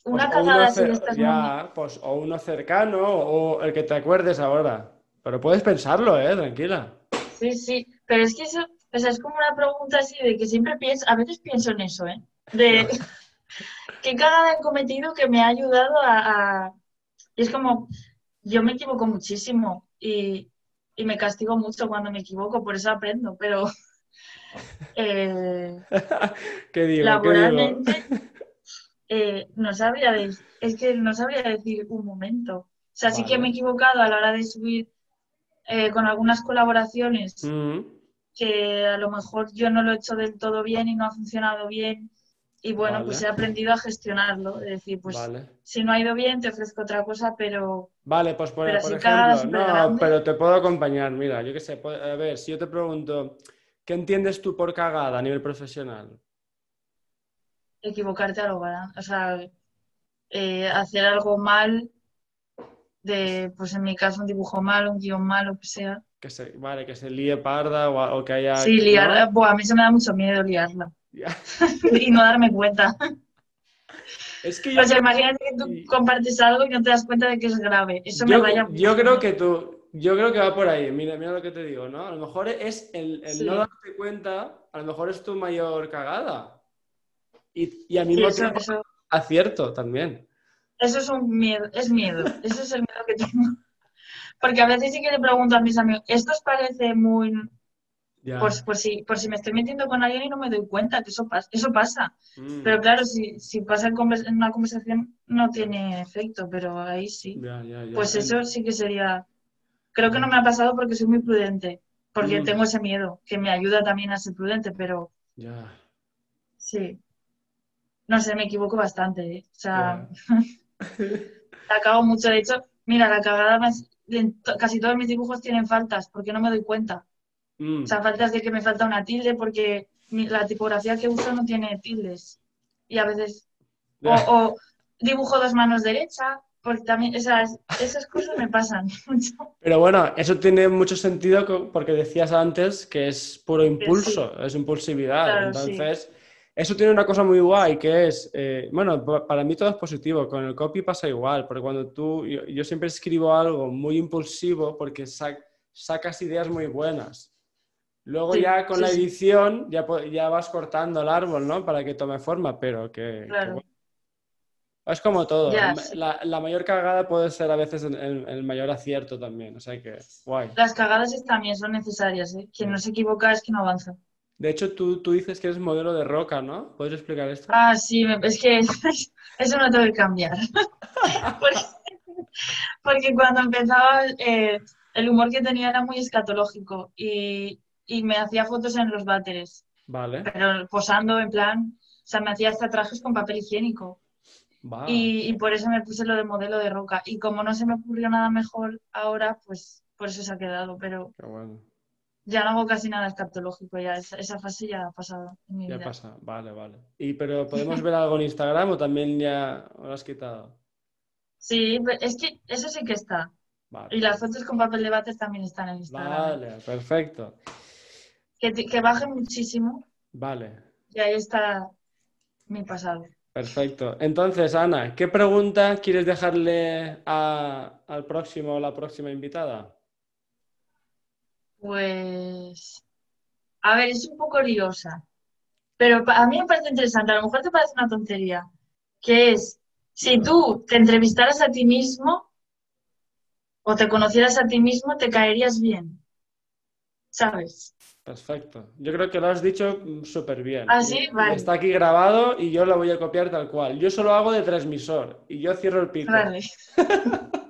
una Pues, cagada estas muy- ya, pues, o uno cercano o el que te acuerdes ahora. Pero puedes pensarlo, ¿eh? Tranquila. Sí, sí, pero es que eso, o sea, es como una pregunta así de que siempre pienso, a veces pienso en eso, ¿eh? De *laughs* qué cagada he cometido que me ha ayudado a, a- Y es como, yo me equivoco muchísimo y, y me castigo mucho cuando me equivoco, por eso aprendo, pero *laughs* eh, ¿Qué digo? ¿Qué digo? Eh, no sabría de- es que no sabría decir un momento. O sea, sí que me he equivocado a la hora de subir eh, con algunas colaboraciones que a lo mejor yo no lo he hecho del todo bien y no ha funcionado bien. Y bueno, Vale. pues he aprendido a gestionarlo. Es decir, pues vale. si no ha ido bien, te ofrezco otra cosa, pero Vale, pues por, Pero por ejemplo, no, pero te puedo acompañar. Mira, yo qué sé, pu- a ver, si yo te pregunto, ¿qué entiendes tú por cagada a nivel profesional? Equivocarte a lo grande. O sea, eh, hacer algo mal, de, pues en mi caso, un dibujo mal, un guion mal, lo que sea. Que se, vale, que se líe parda o, o que haya... Sí, ¿no? liarla. A mí se me da mucho miedo liarla *laughs* y no darme cuenta. Es que yo O sea, creo- imagínate que tú compartes algo y no te das cuenta de que es grave. Eso me yo, raya yo creo que tú, yo creo que va por ahí. Mira, mira lo que te digo, ¿no? A lo mejor es el, el Sí. no darte cuenta, a lo mejor es tu mayor cagada. Y, y al mismo eso, tiempo eso, acierto también. eso es un miedo, es miedo. Eso es el miedo que tengo. Porque a veces sí que le pregunto a mis amigos, ¿esto os parece muy... Por, por si, por si me estoy metiendo con alguien y no me doy cuenta que eso, pas- eso pasa. Mm, Pero claro, si, si pasa en, convers- en una conversación no tiene efecto, pero ahí sí. Pues eso sí que sería... Creo que no me ha pasado porque soy muy prudente, porque Mm. tengo ese miedo, que me ayuda también a ser prudente, pero Ya, sí. No sé, me equivoco bastante, ¿eh? O sea, ya. *laughs* la cago mucho. De hecho, mira, la cagada más... Casi todos mis dibujos tienen faltas, porque no me doy cuenta. Mm, O sea, faltas de que me falta una tilde, porque la tipografía que uso no tiene tildes. Y a veces o, dibujo dos manos derecha, porque también esas, esas cosas me pasan *laughs* mucho. Pero bueno, eso tiene mucho sentido porque decías antes que es puro impulso, es impulsividad. Claro, sí. Eso tiene una cosa muy guay que es, eh, bueno, pa- para mí todo es positivo, con el copy pasa igual, porque cuando tú, yo, yo siempre escribo algo muy impulsivo porque sa- sacas ideas muy buenas. Luego Sí, ya con sí, la sí. edición ya, ya vas cortando el árbol, ¿no? Para que tome forma, pero que... que Claro. bueno. Es como todo. La, la mayor cagada puede ser a veces el, mayor acierto también. O sea que, guay. Las cagadas también son necesarias, ¿eh? Quien no se equivoca es que no avanza. De hecho, tú, tú dices que eres modelo de roca, ¿no? ¿Puedes explicar esto? Ah, sí, es que *laughs* eso no tengo que cambiar. *laughs* porque, porque cuando empezaba, eh, el humor que tenía era muy escatológico y, y me hacía fotos en los váteres, Vale. pero posando en plan, o sea, me hacía hasta trajes con papel higiénico. Va. Y, y por eso me puse lo de modelo de roca. Y como no se me ocurrió nada mejor ahora, pues por eso se ha quedado. Pero bueno. Ya no hago casi nada escatológico, ya esa, esa fase ya ha pasado en mi Ya vida. pasa. Vale, vale. ¿Y pero podemos ver algo en Instagram o también ya lo has quitado? Sí, es que eso sí que está. Vale. Y las fotos con papel de váter también están en Instagram. Vale, perfecto. Que, que baje muchísimo Vale, y ahí está mi pasado. perfecto. Entonces, Ana, ¿qué pregunta quieres dejarle a- al próximo o la próxima invitada? Pues, a ver, es un poco liosa, pero a mí me parece interesante. A lo mejor te parece una tontería, que es, si tú te entrevistaras a ti mismo o te conocieras a ti mismo, te caerías bien. ¿Sabes? Perfecto. Yo creo que lo has dicho mm, súper bien. ¿Ah, sí? Vale. Está aquí grabado y yo lo voy a copiar tal cual. Yo solo hago de transmisor y yo cierro el pico. Vale. *laughs*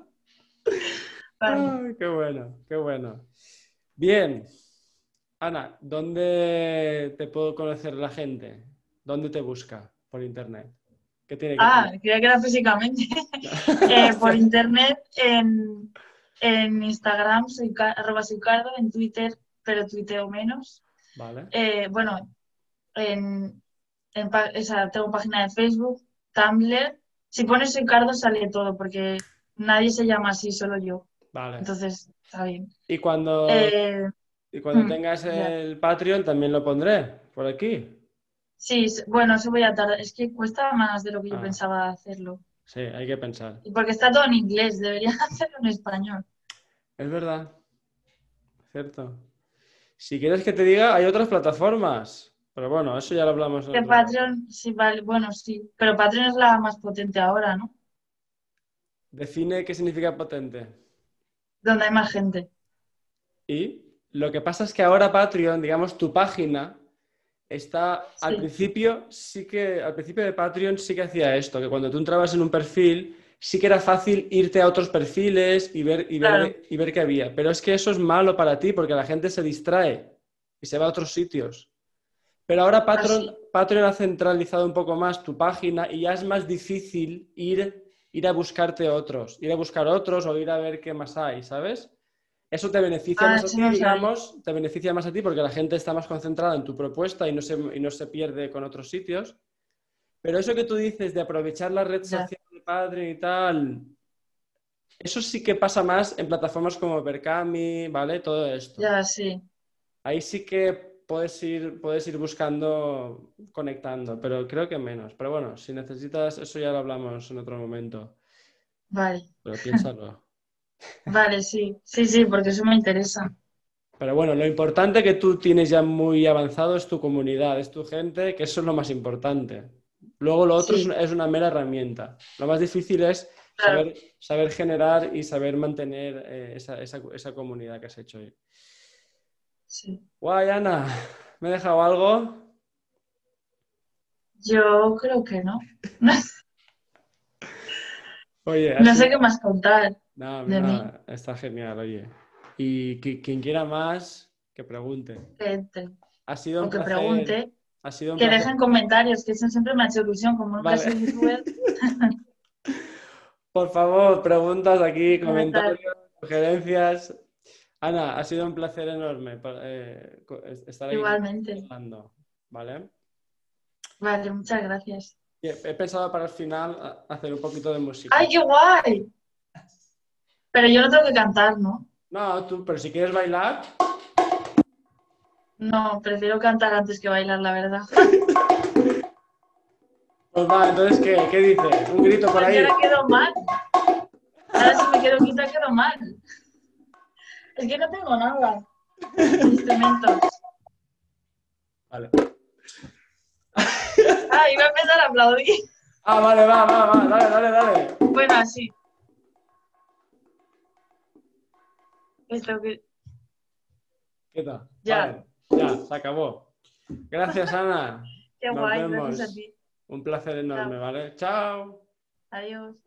Vale. Ay, qué bueno, qué bueno. Bien. Ana, ¿dónde te puedo conocer la gente? ¿Dónde te busca por internet? ¿Qué tiene que Ah, tener? creía que era físicamente. *laughs* Eh, por internet, en, en Instagram, soy arroba soy Cardo, en Twitter, pero tuiteo menos. Vale. Eh, bueno, en, en pa- o sea, tengo página de Facebook, Tumblr. Si pones soy Cardo sale todo, porque nadie se llama así, solo yo. Vale. Entonces, está bien. Y cuando, Eh, y cuando mm, tengas el Patreon también lo pondré por aquí. sí, bueno, eso voy a tardar. Es que cuesta más de lo que yo Ah. pensaba hacerlo. Sí, hay que pensar. Y porque está todo en inglés, debería *laughs* hacerlo en español. Es verdad. Cierto. Si quieres que te diga, hay otras plataformas. Pero bueno, eso ya lo hablamos. otro- Patreon, sí, vale, bueno, sí. Pero Patreon es la más potente ahora, ¿no? Define qué significa potente. Donde hay más gente. Y lo que pasa es que ahora Patreon, digamos, tu página está al principio, sí que al principio de Patreon sí que hacía esto, que cuando tú entrabas en un perfil, sí que era fácil irte a otros perfiles y ver, y ver, y ver qué había. Pero es que eso es malo para ti porque la gente se distrae y se va a otros sitios. Pero ahora Patreon, Así. Patreon ha centralizado un poco más tu página y ya es más difícil ir, ir a buscarte otros, ir a buscar otros o ir a ver qué más hay, ¿sabes? Eso te beneficia Ah, más a eso ti, digamos, te beneficia más a ti porque la gente está más concentrada en tu propuesta y no se, y no se pierde con otros sitios. Pero eso que tú dices de aprovechar la red social de Patreon y tal, eso sí que pasa más en plataformas como Berkami, ¿vale? Todo esto. Ya, sí. Ahí sí que puedes ir, puedes ir buscando, conectando, pero creo que menos. Pero bueno, si necesitas, eso ya lo hablamos en otro momento. Vale. Pero piénsalo. *laughs* Vale, sí. Sí, sí, porque eso me interesa. Pero bueno, lo importante que tú tienes ya muy avanzado es tu comunidad, es tu gente, que eso es lo más importante. Luego lo otro Sí. es, una, mera herramienta. Lo más difícil es Claro. saber, saber generar y saber mantener eh, esa, esa- esa comunidad que has hecho hoy. Sí. Guay, Ana, ¿me he dejado algo? Yo creo que no. *laughs* Oye, No sé qué más contar. No, de está genial, oye. Y qui- quien quiera más, que pregunte. Gente. Ha sido un O que placer. pregunte. Ha sido un Que placer. dejen comentarios, que eso siempre me ha hecho ilusión. Como nunca Vale. soy youtuber, *laughs* Por favor, preguntas aquí, Comentar. comentarios, sugerencias. Ana, ha sido un placer enorme eh, estar aquí igualmente. hablando, ¿vale? Vale, muchas gracias. He, pensado para el final hacer un poquito de música. ¡Ay, qué guay! Pero yo no tengo que cantar, ¿no? No, tú, pero si quieres bailar, No, prefiero cantar antes que bailar, la verdad. *laughs* pues va, entonces, ¿qué, qué dices? Un grito por ahí. ahora quedo mal. Ahora si me quedo quita quedo mal. Es que no tengo nada. Instrumentos. Vale. Ah, iba a empezar a aplaudir. Ah, vale, va, va, va, dale, dale, dale. Bueno, así. Esto que... ¿Qué tal? Ya. Vale, ya, se acabó. Gracias, Ana. Qué Nos guay, vemos. gracias a ti. Un placer enorme, ¿vale? Chao. Adiós.